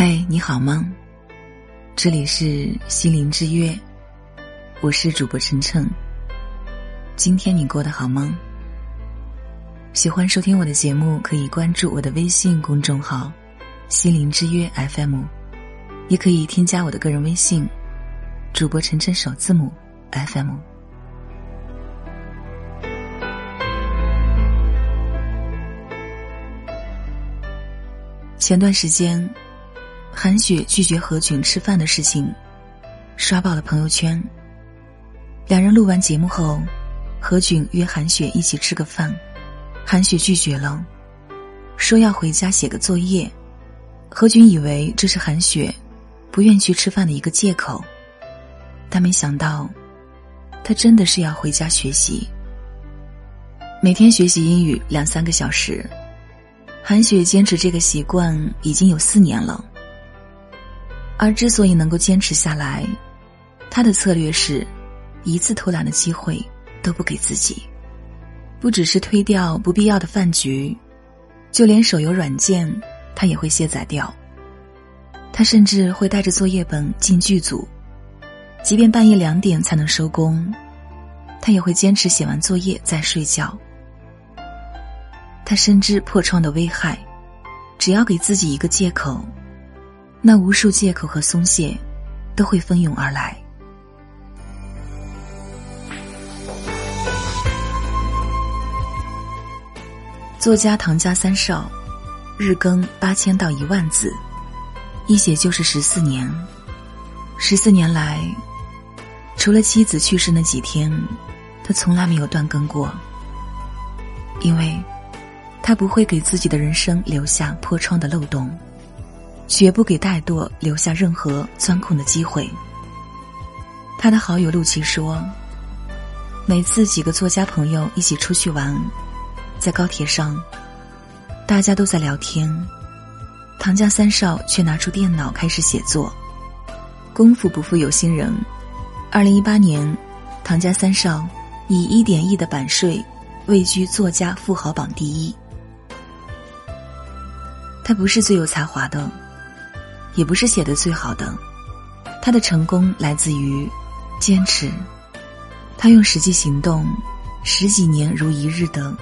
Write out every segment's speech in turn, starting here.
嗨，你好吗？这里是心灵之约，我是主播晨晨。今天你过得好吗？喜欢收听我的节目，可以关注我的微信公众号“心灵之约 FM”，也可以添加我的个人微信“主播晨晨首字母 FM”。前段时间。韩雪拒绝何炅吃饭的事情，刷爆了朋友圈。两人录完节目后，何炅约韩雪一起吃个饭，韩雪拒绝了，说要回家写个作业。何炅以为这是韩雪不愿去吃饭的一个借口，但没想到，他真的是要回家学习。每天学习英语两三个小时，韩雪坚持这个习惯已经有四年了。而之所以能够坚持下来，他的策略是，一次偷懒的机会都不给自己，不只是推掉不必要的饭局，就连手游软件他也会卸载掉。他甚至会带着作业本进剧组，即便半夜两点才能收工，他也会坚持写完作业再睡觉。他深知破窗的危害，只要给自己一个借口。那无数借口和松懈，都会蜂拥而来。作家唐家三少，日更八千到一万字，一写就是十四年。十四年来，除了妻子去世那几天，他从来没有断更过。因为，他不会给自己的人生留下破窗的漏洞。绝不给怠惰留下任何钻空的机会。他的好友陆琪说：“每次几个作家朋友一起出去玩，在高铁上，大家都在聊天，唐家三少却拿出电脑开始写作。功夫不负有心人，二零一八年，唐家三少以一点一的版税位居作家富豪榜第一。他不是最有才华的。”也不是写的最好的，他的成功来自于坚持。他用实际行动，十几年如一日的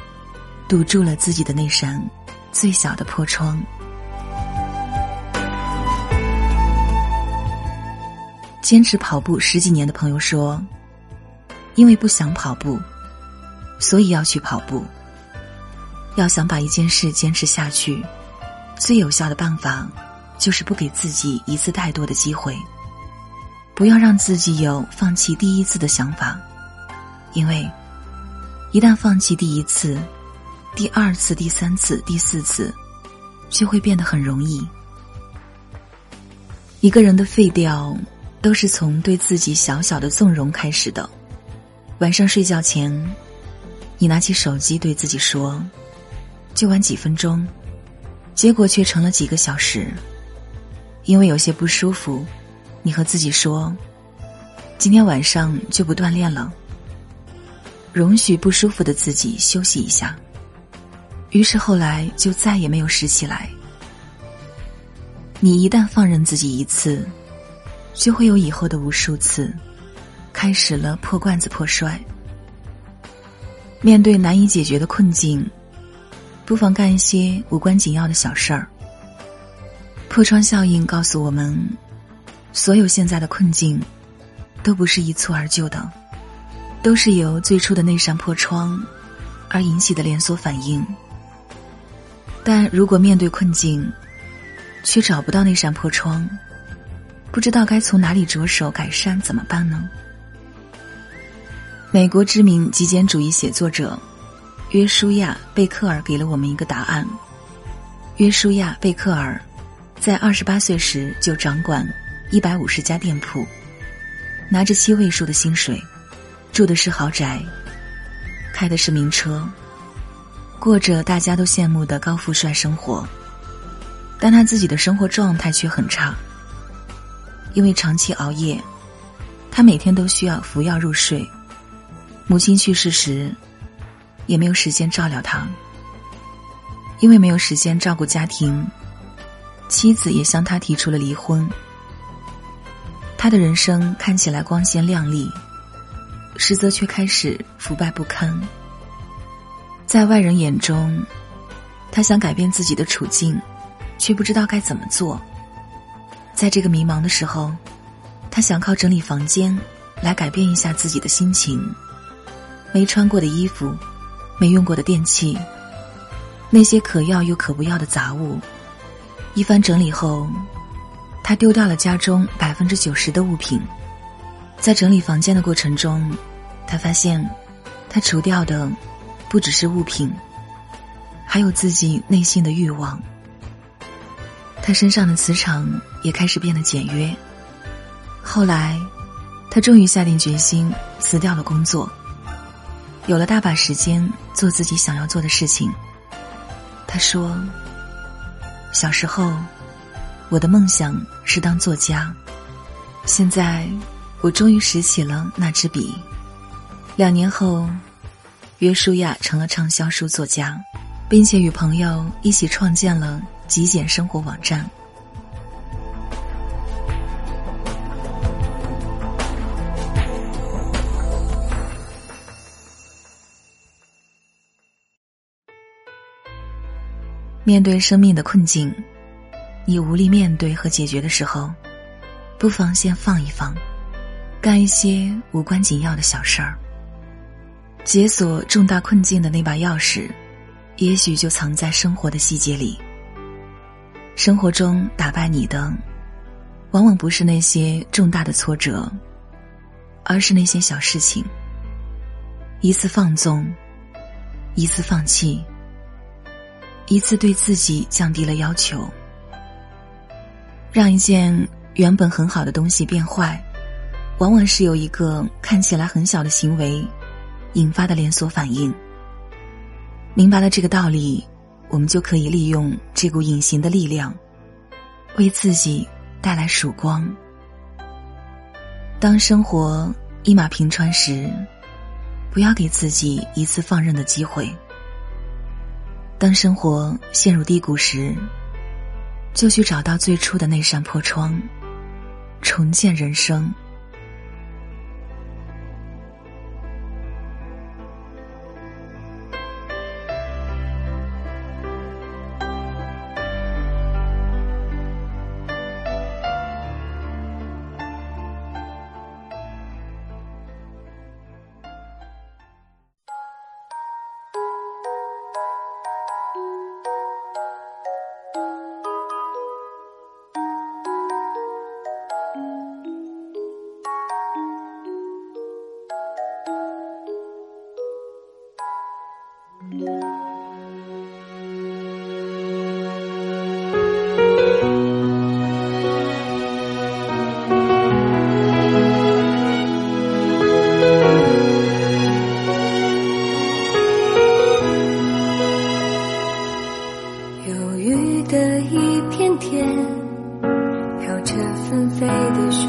堵住了自己的那扇最小的破窗。坚持跑步十几年的朋友说：“因为不想跑步，所以要去跑步。要想把一件事坚持下去，最有效的办法。”就是不给自己一次太多的机会，不要让自己有放弃第一次的想法，因为一旦放弃第一次，第二次、第三次、第四次就会变得很容易。一个人的废掉，都是从对自己小小的纵容开始的。晚上睡觉前，你拿起手机对自己说：“就玩几分钟”，结果却成了几个小时。因为有些不舒服，你和自己说：“今天晚上就不锻炼了。”容许不舒服的自己休息一下。于是后来就再也没有拾起来。你一旦放任自己一次，就会有以后的无数次，开始了破罐子破摔。面对难以解决的困境，不妨干一些无关紧要的小事儿。破窗效应告诉我们，所有现在的困境，都不是一蹴而就的，都是由最初的那扇破窗而引起的连锁反应。但如果面对困境，却找不到那扇破窗，不知道该从哪里着手改善，怎么办呢？美国知名极简主义写作者约书亚·贝克尔给了我们一个答案：约书亚·贝克尔。在二十八岁时就掌管一百五十家店铺，拿着七位数的薪水，住的是豪宅，开的是名车，过着大家都羡慕的高富帅生活。但他自己的生活状态却很差，因为长期熬夜，他每天都需要服药入睡。母亲去世时，也没有时间照料他，因为没有时间照顾家庭。妻子也向他提出了离婚。他的人生看起来光鲜亮丽，实则却开始腐败不堪。在外人眼中，他想改变自己的处境，却不知道该怎么做。在这个迷茫的时候，他想靠整理房间来改变一下自己的心情。没穿过的衣服，没用过的电器，那些可要又可不要的杂物，一番整理后，他丢掉了家中百分之九十的物品。在整理房间的过程中，他发现，他除掉的。不只是物品，还有自己内心的欲望。他身上的磁场也开始变得简约。后来，他终于下定决心辞掉了工作，有了大把时间做自己想要做的事情。他说：“小时候，我的梦想是当作家，现在，我终于拾起了那支笔。两年后。”约书亚成了畅销书作家，并且与朋友一起创建了极简生活网站。面对生命的困境，你无力面对和解决的时候，不妨先放一放，干一些无关紧要的小事儿。解锁重大困境的那把钥匙，也许就藏在生活的细节里。生活中打败你的，往往不是那些重大的挫折，而是那些小事情。一次放纵，一次放弃，一次对自己降低了要求，让一件原本很好的东西变坏，往往是有一个看起来很小的行为。引发的连锁反应。明白了这个道理，我们就可以利用这股隐形的力量，为自己带来曙光。当生活一马平川时，不要给自己一次放任的机会；当生活陷入低谷时，就去找到最初的那扇破窗，重建人生。天飘着纷飞的雪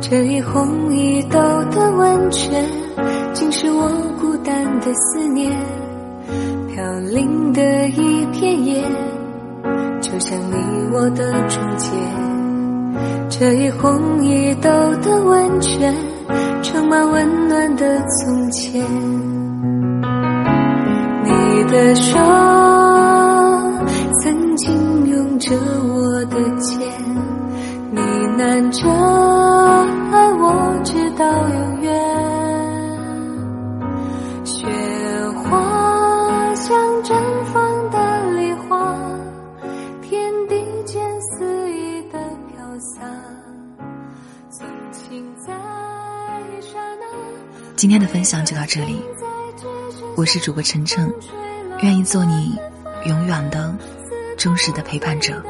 这一红一抖的温泉，竟是我孤单的思念。飘零的一片叶，就像你我的终结。这一红一抖的温泉，盛满温暖的从前。你的手呢喃着。我直到永远。雪花像绽放的梨花，天地间肆意的飘洒。纵情在刹那。今天的分享就到这里，我是主播晨晨，愿意做你永远的、忠实的陪伴者。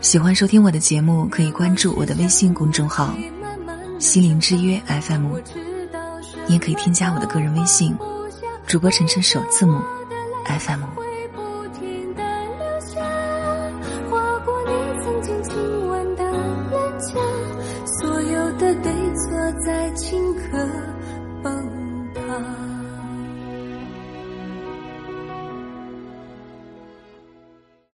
喜欢收听我的节目，可以关注我的微信公众号。心灵之约 FM，你也可以添加我的个人微信，主播晨晨首字母 FM。